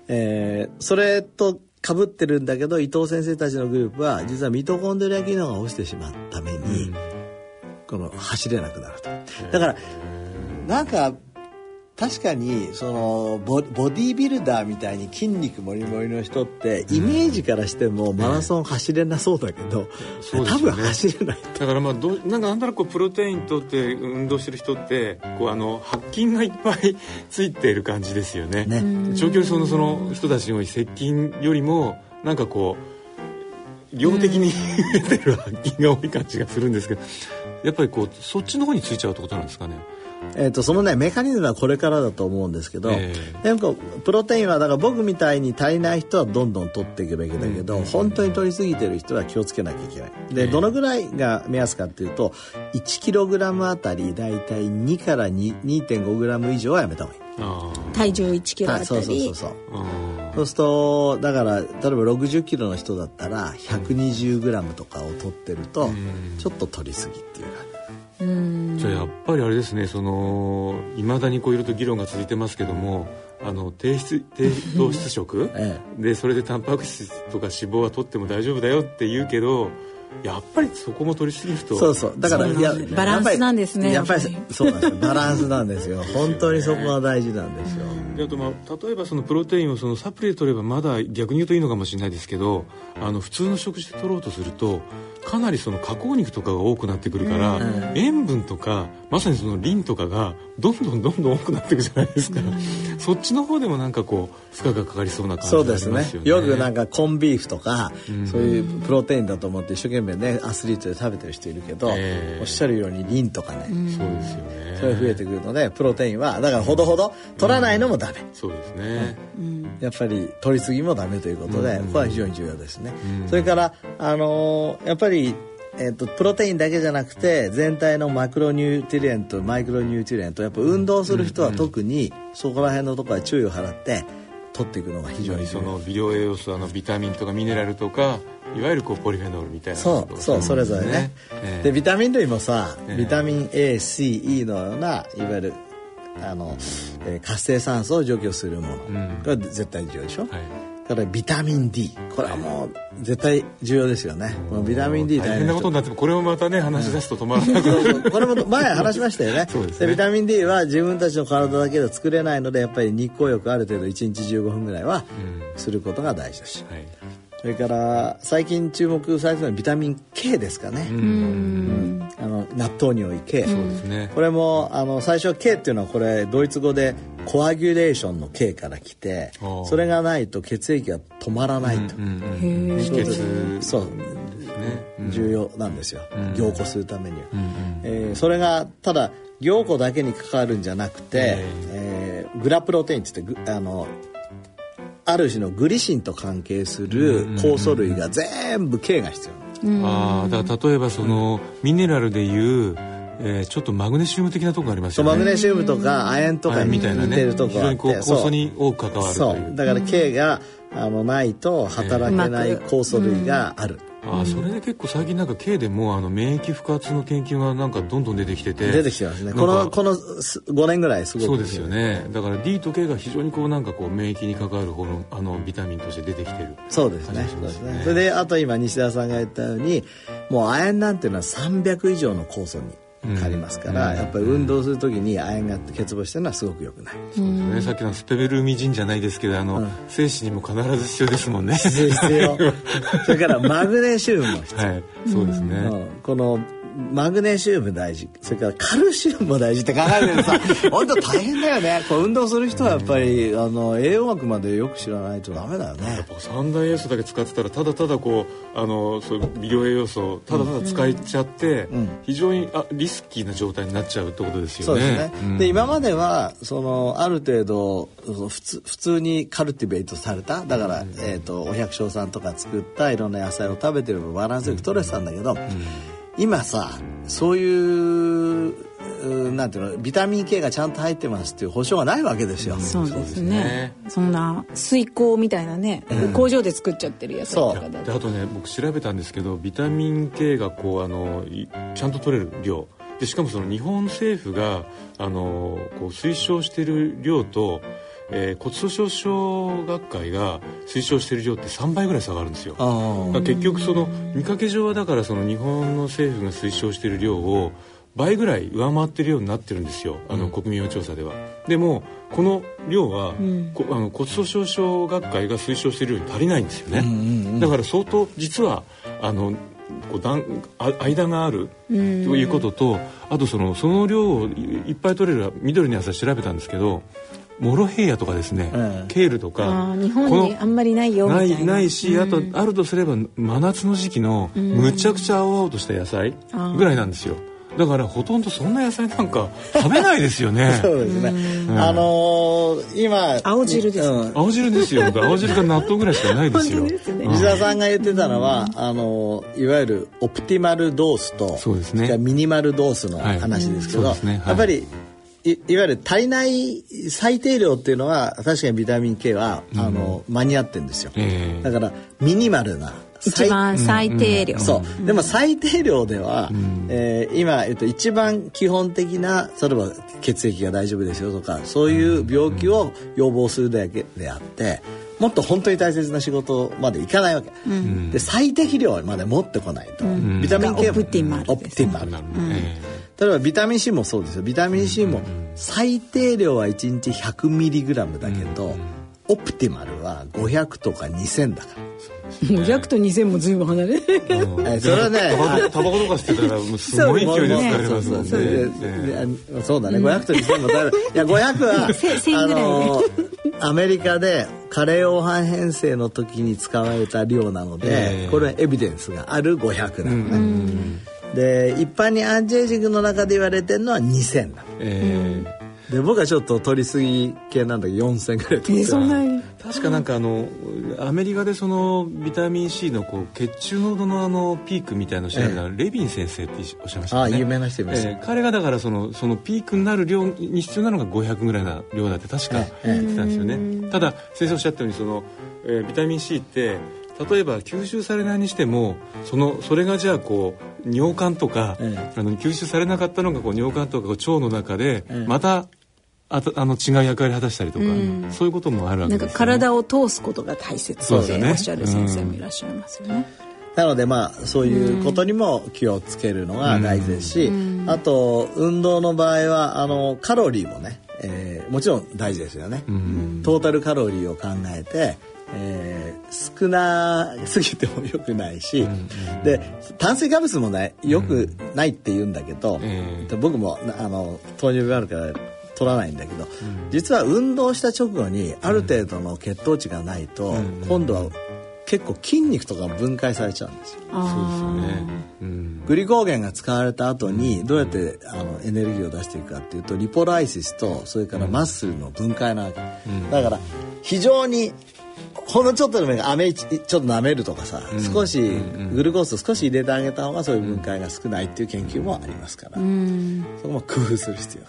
えーそれと被ってるんだけど伊藤先生たちのグループは実はミトコンドリア機能が落ちてしまったために、この走れなくなると。だからなんか確かにそのボボディービルダーみたいに筋肉もりもりの人ってイメージからしてもマラソン走れなそうだけど、多分そうですよね。走れない。だからまあどうなんかなんとなくこうプロテインとって運動してる人ってこうあの白筋がいっぱい ついている感じですよね。ね。長距離走のその人たちの接近よりもなんかこう量的に 出てる白筋が多い感じがするんですけどやっぱりこうそっちの方についちゃうってことなんですかね。えー、とそのねメカニズムはこれからだと思うんですけど、えでもプロテインはだから僕みたいに足りない人はどんどん取っていくべきだけど、本当に取りすぎてる人は気をつけなきゃいけない。で、どのぐらいが目安かっていうと 1kg あたりだいたい2から2 2.5g 以上はやめた方がいい。あ体重1キロあはい、そうそうたりそう。そうそうするとだから例えば60キロの人だったら 120g とかを取ってるとちょっと取りすぎっていう感じじゃあやっぱりあれですねそのいまだにこういろいろと議論が続いてますけどもあの低質低糖質食、えでそれでタンパク質とか脂肪は取っても大丈夫だよって言うけどやっぱりそこも取りすぎるとそうそう。だからやバランスなんですねやっぱりやっぱり。そうなんですよ。バランスなんですよ。本当にそこが大事なんですよ。であとまあ例えばそのプロテインをそのサプリで取ればまだ逆に言うといいのかもしれないですけどあの普通の食事で取ろうとするとかなりその加工肉とかが多くなってくるから、塩分とかまさにそのリンとかがどんどんどんどん多くなっていくじゃないですか、そっちの方でもなんかこう負荷がかかりそうな感じがあそうですね。りますよね。よくなんかコンビーフとか、そういうプロテインだと思って一生懸命ねアスリートで食べてる人いるけど、ええ。おっしゃるようにリンとかね、そうですよねそれ増えてくるのでプロテインはだからほどほど取らないのもダメ、そうですね、やっぱり取りすぎもダメということで、ここは非常に重要ですね。それから、あのーやっぱり、えっとプロテインだけじゃなくて全体の macronutrient micronutrient やっぱ運動する人は特にそこら辺のところは注意を払って取っていくのが非常に重要。その微量栄養素あのビタミンとかミネラルとかいわゆるこうポリフェノールみたいなそうそうそれぞれね、ええ。でビタミン類もさ、ええ。ビタミン ACE のようないわゆるあの、えー活性酸素を除去するもの。ん。が絶対重要でしょ、はい。からビタミン D これはもう絶対重要ですよね。このビタミン D 大変なことになってもこれをまたね話し出すと止まらなくなる。これも前話しましたよね。ね。ビタミン D は自分たちの体だけでは作れないのでやっぱり日光浴ある程度1日15分ぐらいはすることが大事だし、はいそれから最近注目されてるのはビタミン K ですかね、うん。あの納豆に多い K そうですね。これもあの最初 K っていうのはこれドイツ語でコアギュレーションの K から来てそれがないと血液が止まらないと、うんうんそう秘訣そう。ですね重要なんですよ、ん。凝固するためには、うんうんえーそれがただ凝固だけに関わるんじゃなくて、えーグラプロテインって言ってぐあのある種のグリシンと関係する酵素類が全部 K が必要。ああだから例えばそのミネラルでいう、えーちょっとマグネシウム的なとこがありますよね。マグネシウムとか亜鉛とかにはいみたいなね。似てるとこがあって非常にこう酵素に多く関わるという。そう。だから K があのないと働けない酵素類がある、あーそれで結構最近なんか K でもあの免疫不活の研究がなんかどんどん出てきてて。出てきてますね。このこのす5年ぐらいすごくそうですよね。だから D と K が非常にこうなんかこう免疫に関わるホあのビタミンとして出てきてる。そうですね。そうですね。それであと今西田さんが言ったようにもう亜鉛なんていうのは300以上の酵素に変わりますから、うん。やっぱり運動する時に亜鉛が欠乏してるのはすごく良くない、そうですね。さっきのスペベルミジンじゃないですけどあの、精子にも必ず必要ですもんね。必要。それからマグネシウムも必要。はい。そうですね、うん。このマグネシウム大事。それからカルシウムも大事って考えてるとさ 本当大変だよね。こう運動する人はやっぱりあの栄養学までよく知らないとダメだよね。三大栄養素だけ使ってたらただただこうあのそう微量栄養素をただただ使いちゃって、非常にあリスキーな状態になっちゃうってことですよね。そうですね、うん。で今まではそのある程度普通普通にカルティベートされただから、えー、とお百姓さんとか作ったいろんな野菜を食べてればバランスよく取れてたんだけど、今さそういううなんていうのビタミン K がちゃんと入ってますっていう保証がないわけですよ。そうですそうですね。ねそんな水耕みたいなね、工場で作っちゃってるやつとかだと。であとね僕調べたんですけどビタミン K がこうあのいちゃんと取れる量。でしかもその日本政府があのこう推奨している量と、えー骨粗しょう症学会が推奨している量って3倍ぐらい差があるんですよ。結局その見かけ上はだからその日本の政府が推奨している量を倍ぐらい上回ってるようになってるんですよあの国民用調査では。でもこの量は、こあの骨粗しょう症学会が推奨している量に足りないんですよね。だから相当実はあのこう段あ間があるということとあとそのその量をいいっぱい取れる緑の野菜調べたんですけどモロヘイヤとかですね、うんケールとか日本このにあんまりないよみたないいな。ないし、あとあるとすれば真夏の時期のむちゃくちゃ青々とした野菜ぐらいなんですよ。だからほとんどそんな野菜なんか食べないですよね。そうですね。あのー今青汁ですうん。青汁ですよ。青汁か納豆ぐらいしかないですよ。西田さんが言ってたのは、あのいわゆるオプティマルドースとそうですね。ミニマルドースの話ですけど、はいうんそうですね。はい。やっぱりいいわゆる足りない最低量っていうのは確かにビタミン K は、あの間に合ってるんですよ、ええ。だからミニマルな一番最低量、そう、でも最低量では、えー今言うと一番基本的な例えば血液が大丈夫ですよとかそういう病気を予防するだけであってもっと本当に大切な仕事までいかないわけ、で最適量まで持ってこないと、ビタミン K もオプティマルですオプティマル。なるほど。え例えばビタミン C もそうですよ。ビタミン C も最低量は1日 100mg だけど、オプティマルは500とか2000だから。もう100と2000も随分離れそれはねタバコタバコとか吸ってたらもうすごい勢いで疲れますもんね。そうだね、500と2000もだいや500はせ1000ぐらい。ねのアメリカでカレー黄斑変性の時に使われた量なので、ええ。これはエビデンスがある500なのね、で一般にアンチエイジングの中で言われてるのは2000なのええで僕はちょっと取りすぎ系なんだけど4000ぐらい取ってえそんなに？確かなんかあのアメリカでそのビタミン C のこう血中濃度のあのピークみたいのを調べたら、レビン先生っておっしゃいましたよね。あ有名な人います。えー彼がだからそのそのピークになる量に必要なのが500ぐらいな量だって確かええ。言ってたんですよね。ただ先生おっしゃったようにその、えービタミン C って例えば吸収されないにしてもそのそれがじゃあこう尿管とか、ええあの吸収されなかったのがこう尿管とかこう腸の中でええまたあたあの違う役割を果たしたりとか、そういうこともあるわなんかけですよね。体を通すことが大切そうでね。おっしゃる先生もいらっしゃいますよね。なのでまあそういうことにも気をつけるのが大事ですし、あと運動の場合はあのカロリーもね、えーもちろん大事ですよね、トータルカロリーを考えて、えー少なすぎても良くないし、で炭水化物もね良くないって言うんだけど、えで僕もなあの糖尿病あるから取らないんだけど、実は運動した直後にある程度の血糖値がないと、今度は結構筋肉とか分解されちゃうんですよ。そうですよね。うん。グリコーゲンが使われた後にどうやってあのエネルギーを出していくかっていうとリポライシスとそれからマッスルの分解なわけ、だから非常にほんのちょっとでもいいから飴一ちょっと舐めるとかさ、少しグルコースを少し入れてあげた方がそういう分解が少ないっていう研究もありますから、そこも工夫する必要。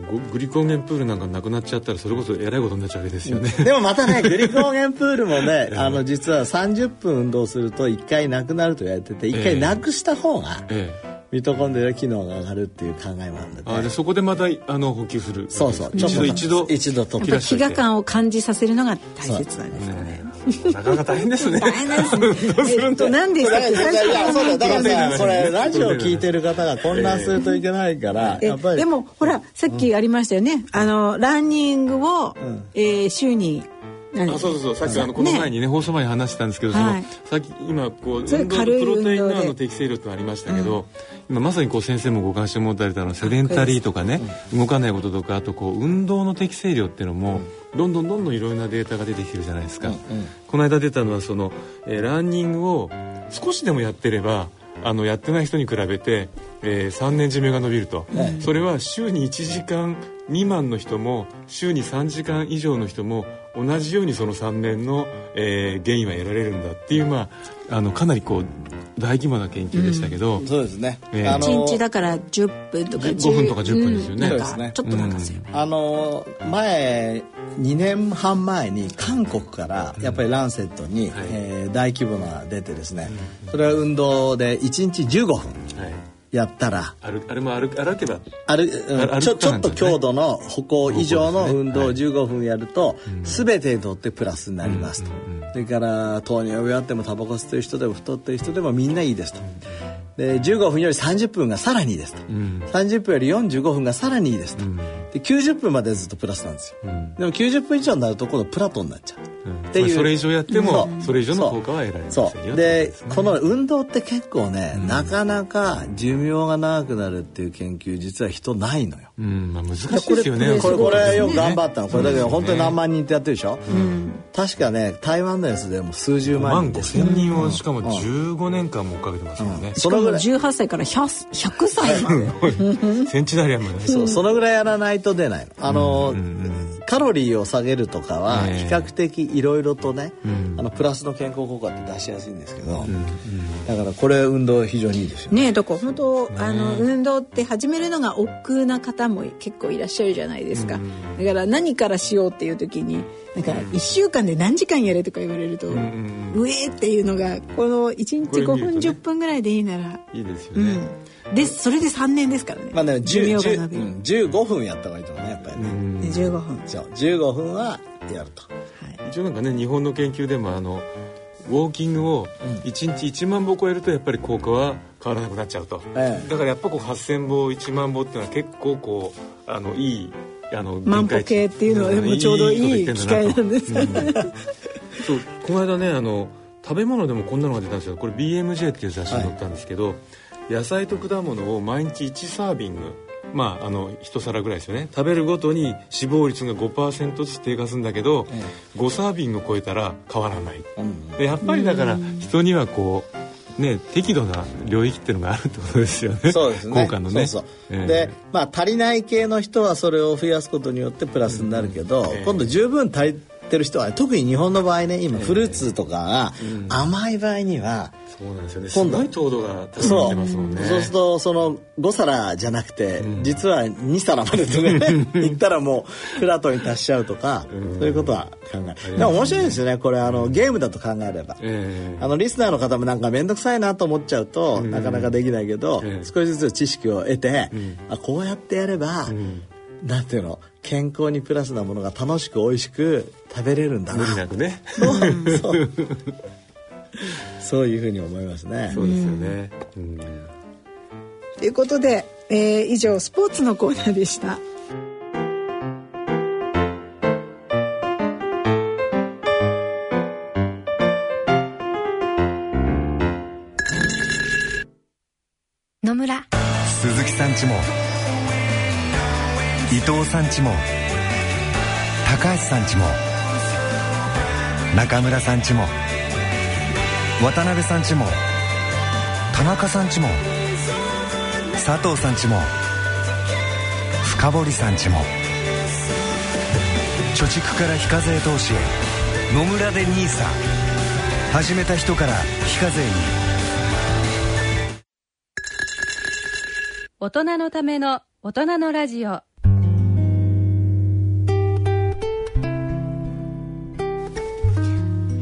があるグリコーゲンプールなんかなくなっちゃったらそれこそえらいことになっちゃうわけですよね。でもまたねグリコーゲンプールもね あの実は30分運動すると1回なくなると言われてて1回なくした方がええミトコンドリア機能が上がるっていう考えもあるんで、あでそこでまたあの補給する。そうそう。一度一度一度とやっぱ飢餓感を感じさせるのが大切なんですかね。なかなか大変ですね。大変ですね。えっと何でしたっけ？いやいやそうだよだからね。さこれラジオ聞いてる方が混乱するといけないからえやっぱり。でもほらさっきありましたよね。あのランニングを、えー週に何あそうそうそう。さっきあのこの前にね放送前に話してたんですけど、そのはい。さっき今こう運動プロテイン運動で。ナーの適正量ってありましたけど、今まさにこう先生もご関心持たれたのはセデンタリーとかね、動かないこととかあとこう運動の適正量っていうのも、どんどんどんどんいろいろなデータが出てきてるじゃないですか、この間出たのはその、えーランニングを少しでもやってればあのやってない人に比べて、えー3年寿命が伸びると、それは週に1時間未満の人も週に3時間以上の人も同じようにその3年の、えー、ゲインは得られるんだっていう、まあ、あのかなりこう大規模な研究でしたけど、そうですね、ええあの一日だから10分とか5分とか10分ですよね。うんね。かちょっとなんかすればあの前2年半前に韓国からやっぱりランセットに、えー大規模な出てですね、それは運動で1日15分。はい、やったら。あるあれも歩歩けば。ある、うん。ちょちょっと強度の歩行以上の運動をはい。15分やると、全てにとってプラスになりますと、それから糖尿病あってもタバコ吸ってる人でも太ってる人でもみんないいですと、で15分より30分がさらにいいですと、30分より45分がさらにいいですと、で90分までずっとプラスなんですよ、でも90分以上になると今度プラトンになっちゃう、っていう。それ以上やってもそれ以上の効果は得られませんよそう。でねこの運動って結構ね、なかなか寿命が長くなるっていう研究実は人ないのよ。うん。まあ、難しいですよね。これこれよく頑張っったの。これだけど本当に何万人ってやってるでしょ、確かね台湾のやつでも数十万万5人ですよ。千人をしかも15年間も追っかけてますからね、しかもそのぐらい18歳から 100, 100歳まで。センチダリアンまで。ねそうそのぐらいやらないと出ないの。あの、カロリーを下げるとかはええ。比較的いろいろとね、あのプラスの健康効果って出しやすいんですけど、だからこれ運動非常にいいですよね。えだから本当あの運動って始めるのが億劫な方も結構いらっしゃるじゃないですか、だから何からしようっていう時になんか1週間で何時間やれとか言われると、うえーっていうのがこの1日5分これ見るとね。10分ぐらいでいいなら、いいですよね、うんでそれで3年ですからね,、まあね寿10命が伸びる、うん15分やった方がいいと思うねやっぱりね、で15分。そう15分はやると。一応なんかね日本の研究でもあのウォーキングを1日1万歩超えるとやっぱり効果は変わらなくなっちゃうと、ええ。だからやっぱこう8,000歩1万歩っていうのは結構こうあのいいあの万歩計っていうのはでもちょうどいい機会なんです。よそうこの間ねあの食べ物でもこんなのが出たんですよ。これ BMJ っていう雑誌に載ったんですけど、野菜と果物を毎日1サービング。まあ、あの一皿ぐらいですよね。食べるごとに脂肪率が5%ずつ低下するんだけど、5サービング超えたら変わらない、でやっぱりだから人にはこうね適度な領域っていうのがあるってことですよね。そうですね。効果のね。そうそう。ええ。でまあ足りない系の人はそれを増やすことによってプラスになるけど、ええ。今度十分足りてる人は特に日本の場合ね今フルーツとかが甘い場合には、そうなんですよね。す今度ごい糖度が高まね。そう。するとその5皿じゃなくて、実は2皿までとかね いったらもうプラトンに達しちゃうとか、そういうことは考えでも面白いですよね。これあのゲームだと考えれば。ええ。あのリスナーの方もなんか面倒くさいなと思っちゃうと、なかなかできないけど、ええ。少しずつ知識を得て、あこうやってやれば、なんていうの？健康にプラスなものが楽しく美味しく食べれるんだな。無理なくね。そうそういうふうに思いますね。そうですよね、うん。ということで、えー以上スポーツのコーナーでした。野村。鈴木さんちも伊藤さんちも高橋さんちも中村さんちも渡辺さんちも田中さんちも佐藤さんちも深堀さんちも貯蓄から非課税投資へ野村で NISA 始めた人から非課税に。大人のための大人のラジオ。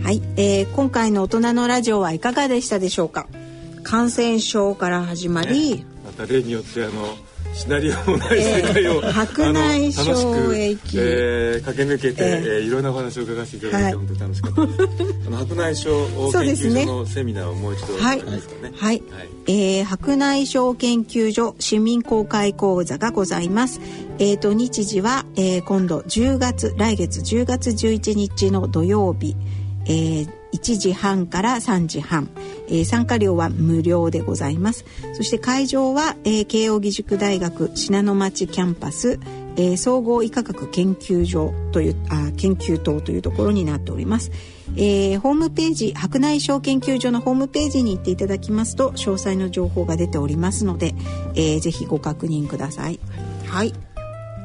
はい、えー今回の大人のラジオはいかがでしたでしょうか？感染症から始まり、また例によってあのシナリオもない世界を、ええ白内障あの楽しく液。えー駆け抜けて、ええ。えーいろんなお話を伺わせていただいて、はい。本当に楽しかったです。あの白内障研究所のセミナーをもう一度はい。いい。はい、えー白内障研究所市民公開講座がございます。えー、と日時は、えー今度10月来月10月11日の土曜日、えー1時半から3時半、えー参加料は無料でございます。そして会場は、えー慶應義塾大学信濃町キャンパス、えー総合医科学研究所というあ研究棟というところになっております、えーホームページ白内障研究所のホームページに行っていただきますと詳細の情報が出ておりますので、えーぜひご確認ください。はい。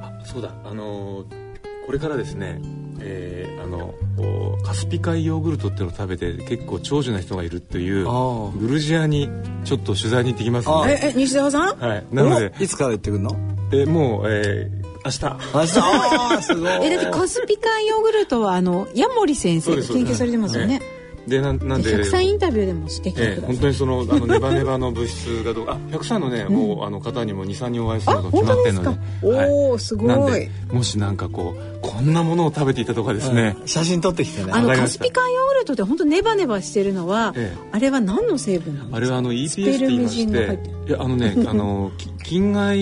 あそうだ。あのーこれからですねえーあのおカスピ海ヨーグルトっていうのを食べて結構長寿な人がいるっていうあグルジアにちょっと取材に行ってきますのでええ西澤さん？はい。なのでいつから言ってくんの？えもう、えー明日。明日？ああすごい。えだってカスピ海ヨーグルトはあのヤモリ先生が研究されてますよねでなんなんで100歳インタビューでもしてきてええ、ください、本当にそのあのネバネバの物質がどう？あ100歳のね、もうあの方にも23人お会いするのが決まってるので。おーすごい。なんでもしなんかこうこんなものを食べていたとかですね、写真撮ってきてね。あのカスピ海ヨーグルトって本当ネバネバしてるのは、ええ。あれは何の成分なんですか？あれはあのス EPS ペって言いましルムジンが入てってる。いやあのね あのき菌害、え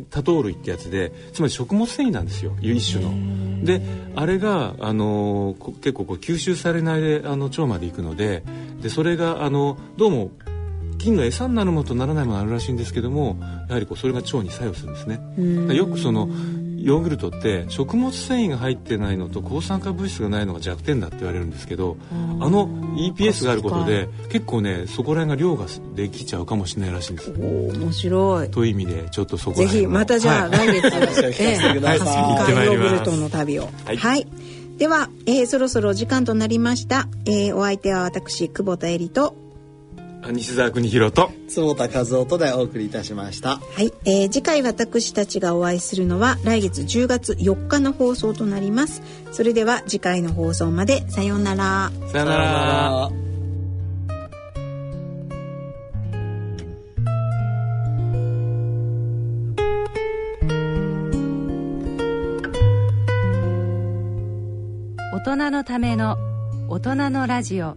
ー多糖類ってやつでつまり食物繊維なんですよ。一種の。であれがあのこ結構こう吸収されないであの腸まで行くのででそれがあのどうも菌の餌になるものとならないものがあるらしいんですけどもやはりこうそれが腸に作用するんですね。よくそのヨーグルトって食物繊維が入ってないのと抗酸化物質がないのが弱点だって言われるんですけどあの EPS があることで結構ねそこら辺が量ができちゃうかもしれないらしいんです。面白い。という意味でちょっとそこぜら辺もひまたじゃあはい。来月、話を聞かせてください。行ってまい。りますヨーグルトの旅を。はい。はい、では、えーそろそろお時間となりました、えーお相手は私久保田恵里と。あ西澤邦弘と。坪田和夫とでお送りいたしました。はい、えー次回私たちがお会いするのは来月10月4日の放送となります。それでは次回の放送まで。さようなら。さよなら。大人のための大人のラジオ